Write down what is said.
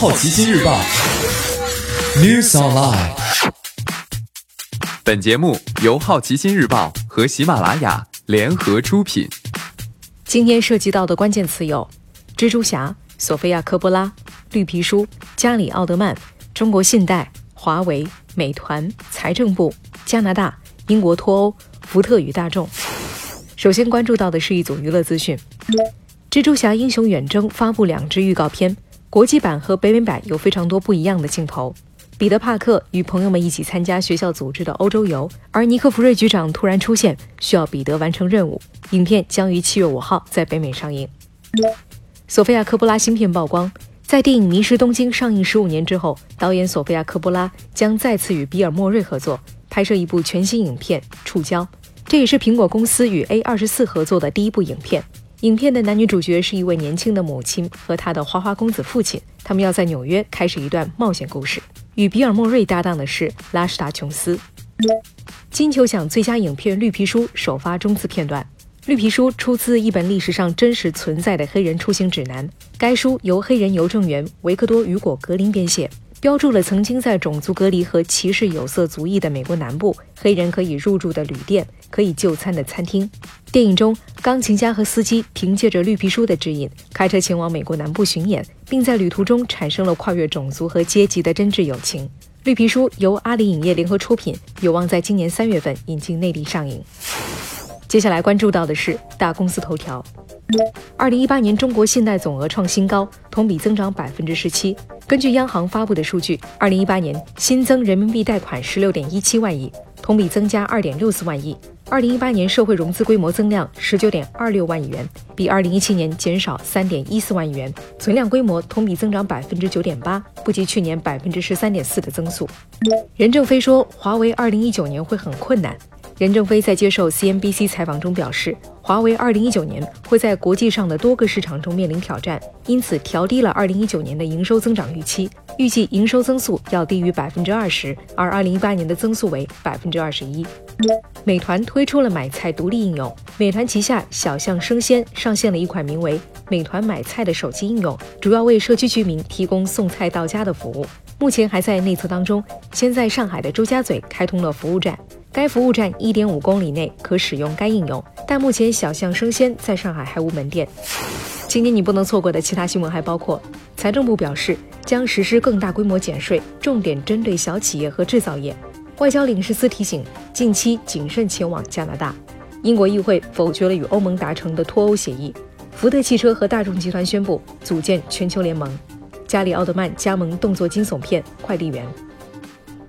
好奇心日报 News Online。本节目由好奇心日报和喜马拉雅联合出品。今天涉及到的关键词有：蜘蛛侠、索菲亚·科波拉、绿皮书、加里·奥德曼、中国信贷、华为、美团、财政部、加拿大、英国脱欧、福特与大众。首先关注到的是一组娱乐资讯：《蜘蛛侠：英雄远征》发布两支预告片，国际版和北美版有非常多不一样的镜头。彼得·帕克与朋友们一起参加学校组织的欧洲游，而尼克·弗瑞局长突然出现，需要彼得完成任务。影片将于七月五号在北美上映。索菲亚·科波拉新片曝光，在电影《迷失东京》上映十五年之后，导演索菲亚·科波拉将再次与比尔·莫瑞合作，拍摄一部全新影片《触礁》，这也是苹果公司与 A 二十四合作的第一部影片。影片的男女主角是一位年轻的母亲和她的花花公子父亲，他们要在纽约开始一段冒险故事。与比尔·莫瑞搭档的是拉什达·琼斯。金球奖最佳影片《绿皮书》首发中字片段。《绿皮书》出自一本历史上真实存在的黑人出行指南。该书由黑人邮政员维克多·雨果·格林编写，标注了曾经在种族隔离和歧视有色族裔的美国南部黑人可以入住的旅店、可以就餐的餐厅。电影中，钢琴家和司机凭借着绿皮书的指引，开车前往美国南部巡演，并在旅途中产生了跨越种族和阶级的真挚友情。绿皮书由阿里影业联合出品，有望在今年三月份引进内地上映。接下来关注到的是大公司头条：二零一八年中国信贷总额创新高，同比增长百分之十七。根据央行发布的数据，二零一八年新增人民币贷款十六点一七万亿，同比增加二点六四万亿。二零一八年社会融资规模增量十九点二六万亿元，比二零一七年减少三点一四万亿元，存量规模同比增长百分之九点八，不及去年百分之十三点四的增速。任正非说，华为二零一九年会很困难。任正非在接受 CNBC 采访中表示，华为二零一九年会在国际上的多个市场中面临挑战，因此调低了二零一九年的营收增长预期，预计营收增速要低于百分之二十，而二零一八年的增速为百分之二十一。美团推出了买菜独立应用，美团旗下小象生鲜上线了一款名为“美团买菜”的手机应用，主要为社区居民提供送菜到家的服务。目前还在内测当中，先在上海的周家嘴开通了服务站，该服务站一点五公里内可使用该应用，但目前小象生鲜在上海还无门店。今年你不能错过的其他新闻还包括：财政部表示将实施更大规模减税，重点针对小企业和制造业。外交领事司提醒，近期谨慎前往加拿大。英国议会否决了与欧盟达成的脱欧协议。福特汽车和大众集团宣布组建全球联盟。加里·奥德曼加盟动作惊悚片《快递员》。